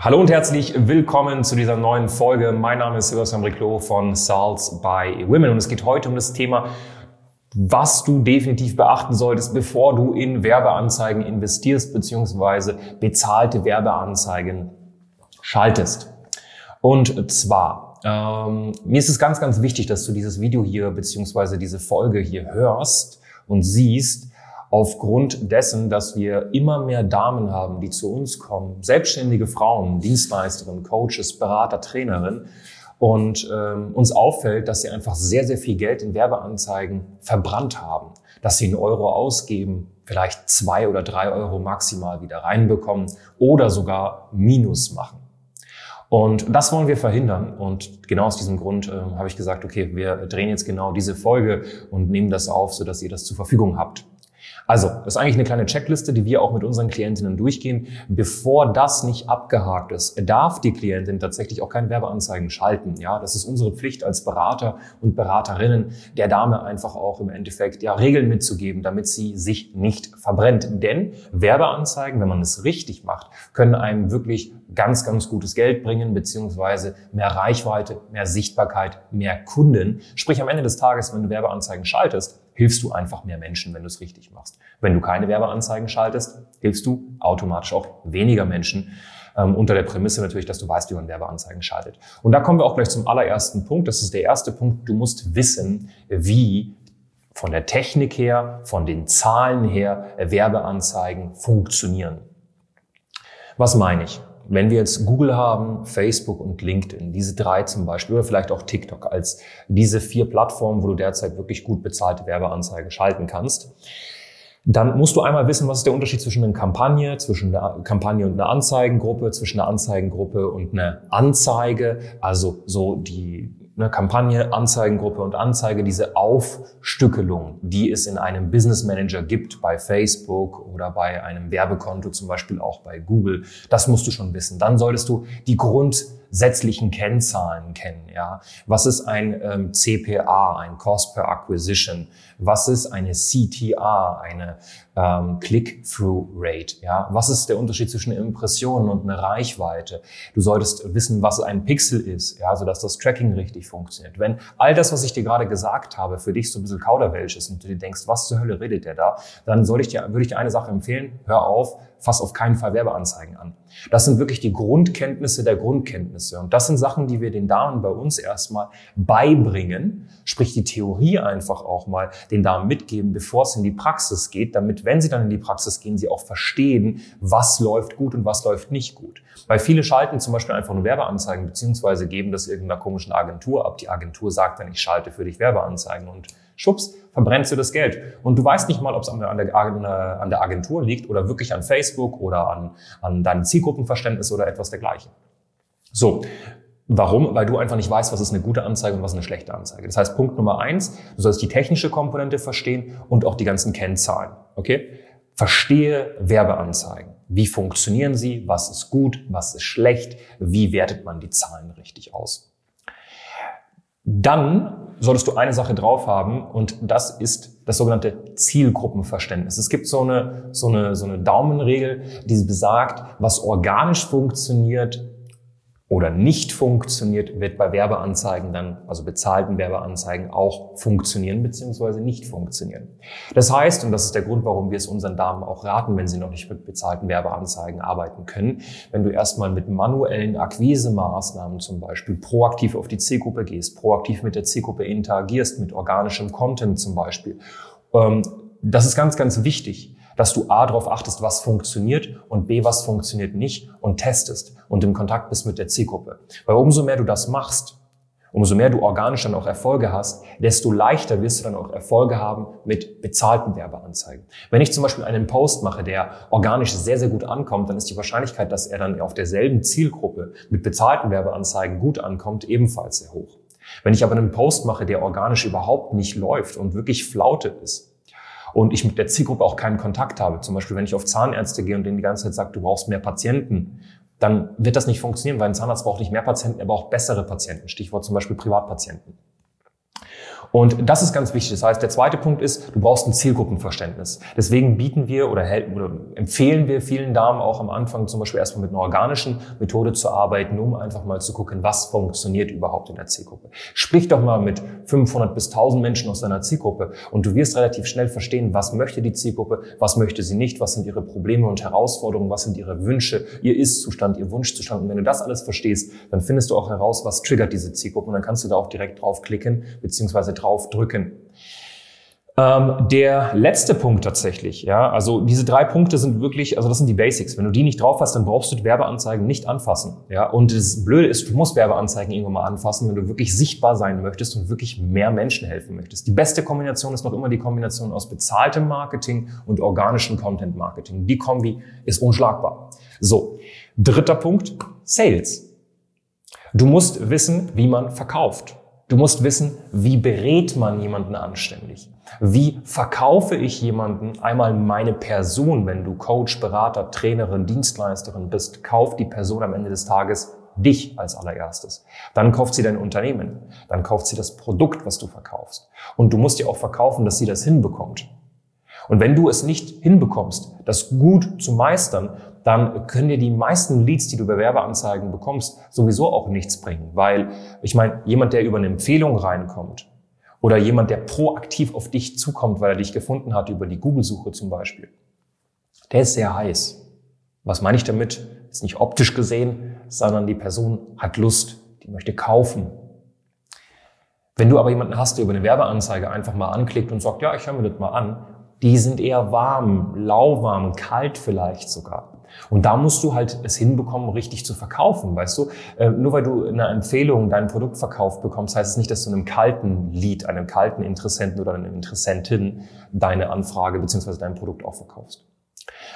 Hallo und herzlich willkommen zu dieser neuen Folge. Mein Name ist Sebastian Riclo von Salts by Women und es geht heute um das Thema, was du definitiv beachten solltest, bevor du in Werbeanzeigen investierst bzw. bezahlte Werbeanzeigen schaltest. Und zwar, ähm, mir ist es ganz, ganz wichtig, dass du dieses Video hier bzw. diese Folge hier hörst und siehst, aufgrund dessen, dass wir immer mehr Damen haben, die zu uns kommen, selbstständige Frauen, Dienstleisterinnen, Coaches, Berater, Trainerinnen, und ähm, uns auffällt, dass sie einfach sehr, sehr viel Geld in Werbeanzeigen verbrannt haben, dass sie einen Euro ausgeben, vielleicht zwei oder drei Euro maximal wieder reinbekommen oder sogar Minus machen. Und das wollen wir verhindern. Und genau aus diesem Grund äh, habe ich gesagt, okay, wir drehen jetzt genau diese Folge und nehmen das auf, sodass ihr das zur Verfügung habt. Also, das ist eigentlich eine kleine Checkliste, die wir auch mit unseren Klientinnen durchgehen. Bevor das nicht abgehakt ist, darf die Klientin tatsächlich auch keine Werbeanzeigen schalten. Ja, das ist unsere Pflicht als Berater und Beraterinnen, der Dame einfach auch im Endeffekt ja Regeln mitzugeben, damit sie sich nicht verbrennt. Denn Werbeanzeigen, wenn man es richtig macht, können einem wirklich ganz, ganz gutes Geld bringen, beziehungsweise mehr Reichweite, mehr Sichtbarkeit, mehr Kunden. Sprich, am Ende des Tages, wenn du Werbeanzeigen schaltest, hilfst du einfach mehr Menschen, wenn du es richtig machst. Wenn du keine Werbeanzeigen schaltest, hilfst du automatisch auch weniger Menschen. Ähm, unter der Prämisse natürlich, dass du weißt, wie man Werbeanzeigen schaltet. Und da kommen wir auch gleich zum allerersten Punkt. Das ist der erste Punkt. Du musst wissen, wie von der Technik her, von den Zahlen her Werbeanzeigen funktionieren. Was meine ich? Wenn wir jetzt Google haben, Facebook und LinkedIn, diese drei zum Beispiel, oder vielleicht auch TikTok als diese vier Plattformen, wo du derzeit wirklich gut bezahlte Werbeanzeigen schalten kannst, dann musst du einmal wissen, was ist der Unterschied zwischen einer Kampagne, zwischen einer Kampagne und einer Anzeigengruppe, zwischen einer Anzeigengruppe und einer Anzeige, also so die eine Kampagne, Anzeigengruppe und Anzeige, diese Aufstückelung, die es in einem Business Manager gibt, bei Facebook oder bei einem Werbekonto, zum Beispiel auch bei Google, das musst du schon wissen. Dann solltest du die grundsätzlichen Kennzahlen kennen. Ja, was ist ein ähm, CPA, ein Cost per Acquisition? Was ist eine CTA, eine ähm, Click-Through-Rate? Ja, was ist der Unterschied zwischen Impressionen und einer Reichweite? Du solltest wissen, was ein Pixel ist, ja, so dass das Tracking richtig funktioniert. Wenn all das, was ich dir gerade gesagt habe, für dich so ein bisschen Kauderwelsch ist und du dir denkst, was zur Hölle redet der da, dann soll ich dir, würde ich dir eine Sache empfehlen: Hör auf, fass auf keinen Fall Werbeanzeigen an. Das sind wirklich die Grundkenntnisse der Grundkenntnisse. Und das sind Sachen, die wir den Damen bei uns erstmal beibringen, sprich die Theorie einfach auch mal den Damen mitgeben, bevor es in die Praxis geht, damit, wenn sie dann in die Praxis gehen, sie auch verstehen, was läuft gut und was läuft nicht gut. Weil viele schalten zum Beispiel einfach nur Werbeanzeigen, beziehungsweise geben das irgendeiner komischen Agentur ab. Die Agentur sagt dann, ich schalte für dich Werbeanzeigen und schubs, verbrennst du das Geld. Und du weißt nicht mal, ob es an der, an der Agentur liegt oder wirklich an Facebook oder an, an deinem Zielgruppenverständnis oder etwas dergleichen. So. Warum? Weil du einfach nicht weißt, was ist eine gute Anzeige und was ist eine schlechte Anzeige. Das heißt, Punkt Nummer eins, du sollst die technische Komponente verstehen und auch die ganzen Kennzahlen. Okay? Verstehe Werbeanzeigen. Wie funktionieren sie? Was ist gut? Was ist schlecht? Wie wertet man die Zahlen richtig aus? Dann solltest du eine Sache drauf haben und das ist das sogenannte Zielgruppenverständnis. Es gibt so eine, so eine, so eine Daumenregel, die besagt, was organisch funktioniert, oder nicht funktioniert, wird bei Werbeanzeigen dann, also bezahlten Werbeanzeigen auch funktionieren bzw. nicht funktionieren. Das heißt, und das ist der Grund, warum wir es unseren Damen auch raten, wenn sie noch nicht mit bezahlten Werbeanzeigen arbeiten können, wenn du erstmal mit manuellen Akquisemaßnahmen zum Beispiel proaktiv auf die Zielgruppe gehst, proaktiv mit der Zielgruppe interagierst, mit organischem Content zum Beispiel. Ähm, das ist ganz, ganz wichtig dass du A darauf achtest, was funktioniert und B, was funktioniert nicht und testest und im Kontakt bist mit der Zielgruppe. Weil umso mehr du das machst, umso mehr du organisch dann auch Erfolge hast, desto leichter wirst du dann auch Erfolge haben mit bezahlten Werbeanzeigen. Wenn ich zum Beispiel einen Post mache, der organisch sehr, sehr gut ankommt, dann ist die Wahrscheinlichkeit, dass er dann auf derselben Zielgruppe mit bezahlten Werbeanzeigen gut ankommt, ebenfalls sehr hoch. Wenn ich aber einen Post mache, der organisch überhaupt nicht läuft und wirklich Flaute ist und ich mit der Zielgruppe auch keinen Kontakt habe, zum Beispiel wenn ich auf Zahnärzte gehe und denen die ganze Zeit sage, du brauchst mehr Patienten, dann wird das nicht funktionieren, weil ein Zahnarzt braucht nicht mehr Patienten, er braucht bessere Patienten. Stichwort zum Beispiel Privatpatienten. Und das ist ganz wichtig. Das heißt, der zweite Punkt ist, du brauchst ein Zielgruppenverständnis. Deswegen bieten wir oder, oder empfehlen wir vielen Damen auch am Anfang zum Beispiel erstmal mit einer organischen Methode zu arbeiten, um einfach mal zu gucken, was funktioniert überhaupt in der Zielgruppe. Sprich doch mal mit 500 bis 1000 Menschen aus deiner Zielgruppe und du wirst relativ schnell verstehen, was möchte die Zielgruppe, was möchte sie nicht, was sind ihre Probleme und Herausforderungen, was sind ihre Wünsche, ihr Ist-Zustand, ihr Wunschzustand. Und wenn du das alles verstehst, dann findest du auch heraus, was triggert diese Zielgruppe und dann kannst du da auch direkt draufklicken, beziehungsweise draufdrücken. Ähm, der letzte Punkt tatsächlich, ja, also diese drei Punkte sind wirklich, also das sind die Basics. Wenn du die nicht drauf hast, dann brauchst du Werbeanzeigen nicht anfassen, ja. Und das Blöde ist, du musst Werbeanzeigen irgendwann mal anfassen, wenn du wirklich sichtbar sein möchtest und wirklich mehr Menschen helfen möchtest. Die beste Kombination ist noch immer die Kombination aus bezahltem Marketing und organischem Content Marketing. Die Kombi ist unschlagbar. So. Dritter Punkt. Sales. Du musst wissen, wie man verkauft. Du musst wissen, wie berät man jemanden anständig? Wie verkaufe ich jemanden einmal meine Person, wenn du Coach, Berater, Trainerin, Dienstleisterin bist, kauft die Person am Ende des Tages dich als allererstes. Dann kauft sie dein Unternehmen. Dann kauft sie das Produkt, was du verkaufst. Und du musst ihr auch verkaufen, dass sie das hinbekommt. Und wenn du es nicht hinbekommst, das gut zu meistern, dann können dir die meisten Leads, die du bei Werbeanzeigen bekommst, sowieso auch nichts bringen. Weil, ich meine, jemand, der über eine Empfehlung reinkommt oder jemand, der proaktiv auf dich zukommt, weil er dich gefunden hat über die Google-Suche zum Beispiel, der ist sehr heiß. Was meine ich damit? Ist nicht optisch gesehen, sondern die Person hat Lust, die möchte kaufen. Wenn du aber jemanden hast, der über eine Werbeanzeige einfach mal anklickt und sagt, ja, ich höre mir das mal an, die sind eher warm, lauwarm, kalt vielleicht sogar. Und da musst du halt es hinbekommen, richtig zu verkaufen, weißt du? Äh, nur weil du eine Empfehlung dein Produkt verkauft bekommst, heißt es nicht, dass du einem kalten Lead, einem kalten Interessenten oder einer Interessentin deine Anfrage beziehungsweise dein Produkt auch verkaufst.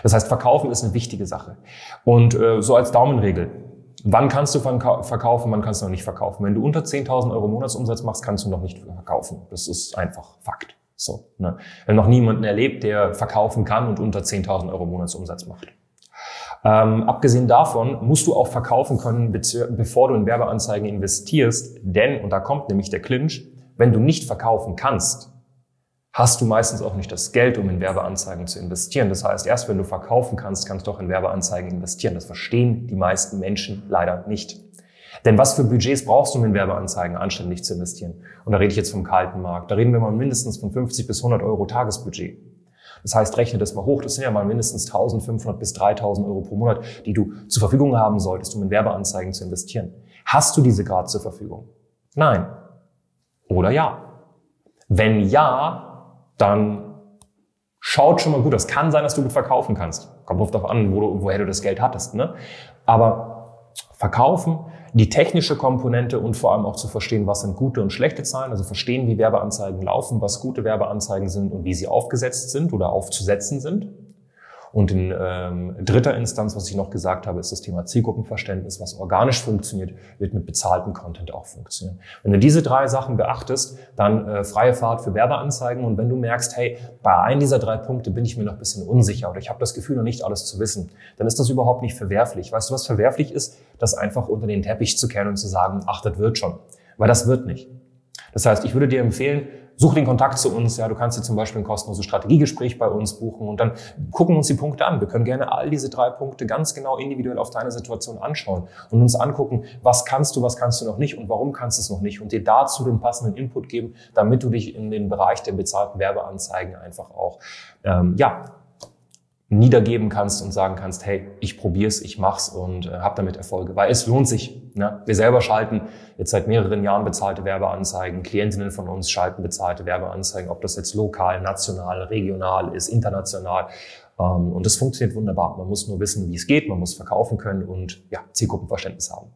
Das heißt, verkaufen ist eine wichtige Sache. Und äh, so als Daumenregel. Wann kannst du verkaufen, wann kannst du noch nicht verkaufen? Wenn du unter 10.000 Euro Monatsumsatz machst, kannst du noch nicht verkaufen. Das ist einfach Fakt. So, ne? Wir haben noch niemanden erlebt, der verkaufen kann und unter 10.000 Euro Monatsumsatz macht. Ähm, abgesehen davon musst du auch verkaufen können, bevor du in Werbeanzeigen investierst, denn, und da kommt nämlich der Clinch, wenn du nicht verkaufen kannst, hast du meistens auch nicht das Geld, um in Werbeanzeigen zu investieren. Das heißt, erst wenn du verkaufen kannst, kannst du auch in Werbeanzeigen investieren. Das verstehen die meisten Menschen leider nicht. Denn was für Budgets brauchst du, um in Werbeanzeigen anständig zu investieren? Und da rede ich jetzt vom kalten Markt. Da reden wir mal mindestens von 50 bis 100 Euro Tagesbudget. Das heißt, rechne das mal hoch. Das sind ja mal mindestens 1500 bis 3000 Euro pro Monat, die du zur Verfügung haben solltest, um in Werbeanzeigen zu investieren. Hast du diese gerade zur Verfügung? Nein. Oder ja? Wenn ja, dann schaut schon mal gut. Das kann sein, dass du gut verkaufen kannst. Kommt oft darauf an, wo du, woher du das Geld hattest. Ne? Aber verkaufen die technische Komponente und vor allem auch zu verstehen, was sind gute und schlechte Zahlen, also verstehen, wie Werbeanzeigen laufen, was gute Werbeanzeigen sind und wie sie aufgesetzt sind oder aufzusetzen sind. Und in ähm, dritter Instanz, was ich noch gesagt habe, ist das Thema Zielgruppenverständnis. Was organisch funktioniert, wird mit bezahltem Content auch funktionieren. Wenn du diese drei Sachen beachtest, dann äh, freie Fahrt für Werbeanzeigen. Und wenn du merkst, hey, bei einem dieser drei Punkte bin ich mir noch ein bisschen unsicher oder ich habe das Gefühl, noch nicht alles zu wissen, dann ist das überhaupt nicht verwerflich. Weißt du, was verwerflich ist? Das einfach unter den Teppich zu kehren und zu sagen, ach, das wird schon. Weil das wird nicht. Das heißt, ich würde dir empfehlen, such den Kontakt zu uns. Ja, du kannst dir zum Beispiel ein kostenloses Strategiegespräch bei uns buchen und dann gucken uns die Punkte an. Wir können gerne all diese drei Punkte ganz genau individuell auf deine Situation anschauen und uns angucken, was kannst du, was kannst du noch nicht und warum kannst du es noch nicht und dir dazu den passenden Input geben, damit du dich in den Bereich der bezahlten Werbeanzeigen einfach auch ähm, ja niedergeben kannst und sagen kannst, hey, ich probier's, ich mach's und äh, habe damit Erfolge, weil es lohnt sich. Ne? Wir selber schalten jetzt seit mehreren Jahren bezahlte Werbeanzeigen, Klientinnen von uns schalten bezahlte Werbeanzeigen, ob das jetzt lokal, national, regional ist, international. Ähm, und das funktioniert wunderbar. Man muss nur wissen, wie es geht, man muss verkaufen können und ja, Zielgruppenverständnis haben.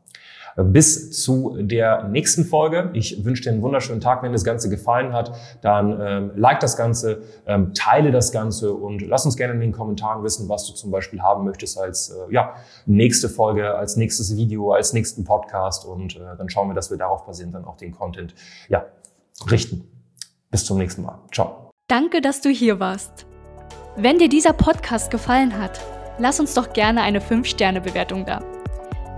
Bis zu der nächsten Folge. Ich wünsche dir einen wunderschönen Tag. Wenn das Ganze gefallen hat, dann ähm, like das Ganze, ähm, teile das Ganze und lass uns gerne in den Kommentaren wissen, was du zum Beispiel haben möchtest als äh, ja, nächste Folge, als nächstes Video, als nächsten Podcast. Und äh, dann schauen wir, dass wir darauf basierend dann auch den Content ja, richten. Bis zum nächsten Mal. Ciao. Danke, dass du hier warst. Wenn dir dieser Podcast gefallen hat, lass uns doch gerne eine 5-Sterne-Bewertung da.